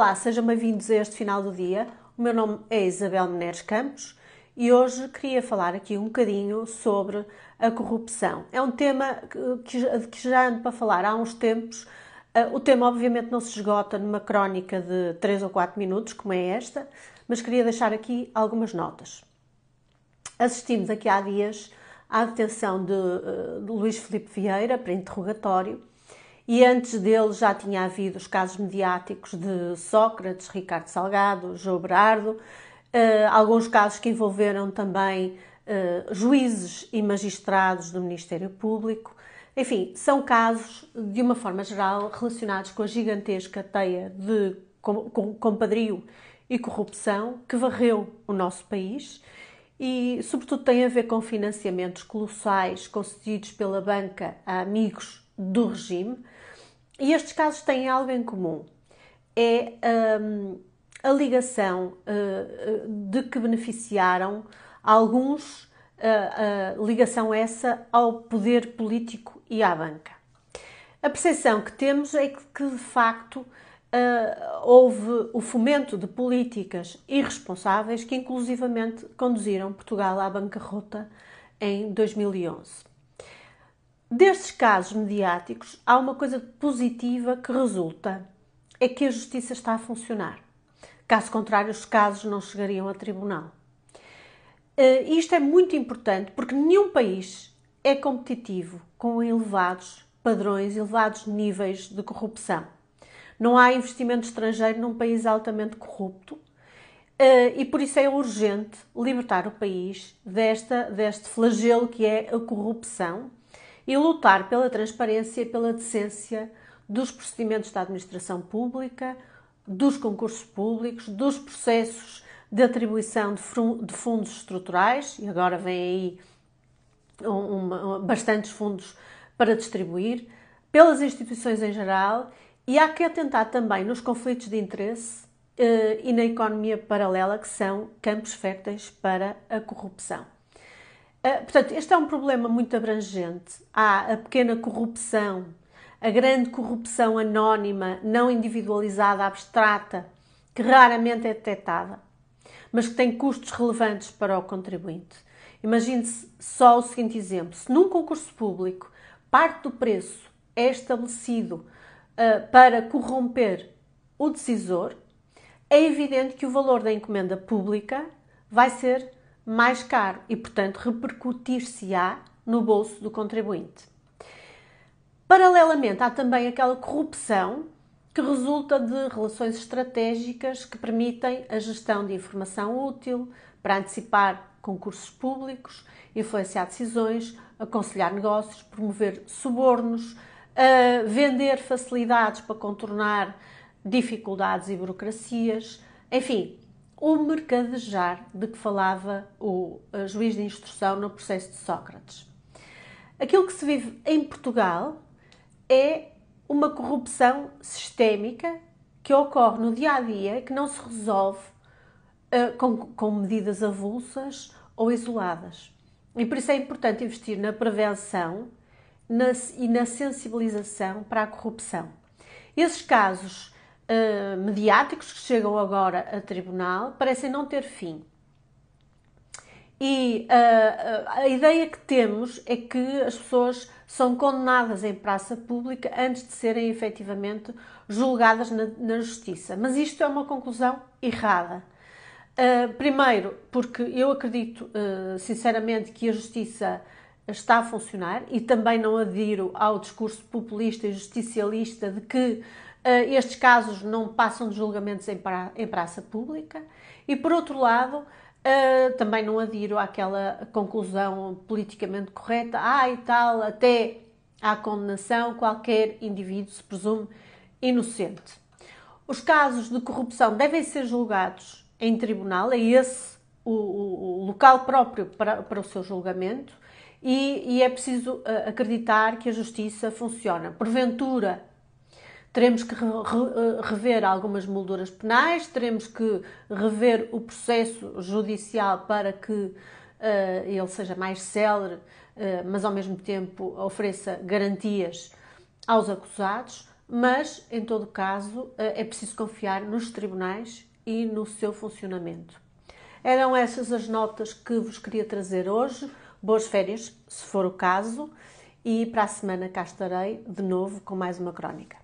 Olá, sejam bem-vindos a este final do dia. O meu nome é Isabel Menezes Campos e hoje queria falar aqui um bocadinho sobre a corrupção. É um tema que, que já ando para falar há uns tempos. Uh, o tema, obviamente, não se esgota numa crónica de 3 ou 4 minutos, como é esta, mas queria deixar aqui algumas notas. Assistimos aqui há dias à detenção de, uh, de Luís Filipe Vieira para interrogatório e antes dele já tinha havido os casos mediáticos de Sócrates, Ricardo Salgado, João Berardo, uh, alguns casos que envolveram também uh, juízes e magistrados do Ministério Público. Enfim, são casos, de uma forma geral, relacionados com a gigantesca teia de compadrio e corrupção que varreu o nosso país e, sobretudo, tem a ver com financiamentos colossais concedidos pela banca a amigos do regime, e estes casos têm algo em comum: é um, a ligação uh, de que beneficiaram alguns, uh, uh, ligação essa ao poder político e à banca. A percepção que temos é que, de facto, houve o fomento de políticas irresponsáveis que, inclusivamente, conduziram Portugal à bancarrota em 2011. Destes casos mediáticos, há uma coisa positiva que resulta: é que a justiça está a funcionar. Caso contrário, os casos não chegariam a tribunal. Uh, isto é muito importante porque nenhum país é competitivo com elevados padrões, elevados níveis de corrupção. Não há investimento estrangeiro num país altamente corrupto uh, e por isso é urgente libertar o país desta, deste flagelo que é a corrupção e lutar pela transparência e pela decência dos procedimentos da administração pública, dos concursos públicos, dos processos de atribuição de fundos estruturais, e agora vem aí um, um, bastantes fundos para distribuir, pelas instituições em geral, e há que atentar também nos conflitos de interesse eh, e na economia paralela, que são campos férteis para a corrupção. Ah, portanto, este é um problema muito abrangente. Há a pequena corrupção, a grande corrupção anónima, não individualizada, abstrata, que raramente é detectada, mas que tem custos relevantes para o contribuinte. Imagine-se só o seguinte exemplo: se num concurso público parte do preço é estabelecido uh, para corromper o decisor, é evidente que o valor da encomenda pública vai ser mais caro e, portanto, repercutir-se-á no bolso do contribuinte. Paralelamente, há também aquela corrupção que resulta de relações estratégicas que permitem a gestão de informação útil para antecipar concursos públicos, influenciar decisões, aconselhar negócios, promover subornos, vender facilidades para contornar dificuldades e burocracias, enfim, o mercadejar de que falava o juiz de instrução no processo de Sócrates. Aquilo que se vive em Portugal é uma corrupção sistémica que ocorre no dia a dia que não se resolve uh, com, com medidas avulsas ou isoladas. E por isso é importante investir na prevenção na, e na sensibilização para a corrupção. Esses casos uh, mediáticos que chegam agora a tribunal parecem não ter fim. E uh, a ideia que temos é que as pessoas são condenadas em praça pública antes de serem efetivamente julgadas na, na justiça. Mas isto é uma conclusão errada. Uh, primeiro, porque eu acredito uh, sinceramente que a justiça está a funcionar e também não adiro ao discurso populista e justicialista de que estes casos não passam de julgamentos em, pra, em praça pública e, por outro lado, uh, também não adiro àquela conclusão politicamente correta, ah, e tal, até à condenação, qualquer indivíduo se presume inocente. Os casos de corrupção devem ser julgados em tribunal, é esse o, o, o local próprio para, para o seu julgamento, e, e é preciso uh, acreditar que a justiça funciona. Porventura, teremos que eh, rever algumas molduras penais, teremos que rever o processo judicial para que uh, ele seja mais célere, uh, mas ao mesmo tempo ofereça garantias aos acusados. mas em todo caso é preciso confiar nos tribunais e no seu funcionamento. Eram essas as notas que vos queria trazer hoje. Boas férias, se for o caso, e para a semana cá estarei de novo com mais uma crónica.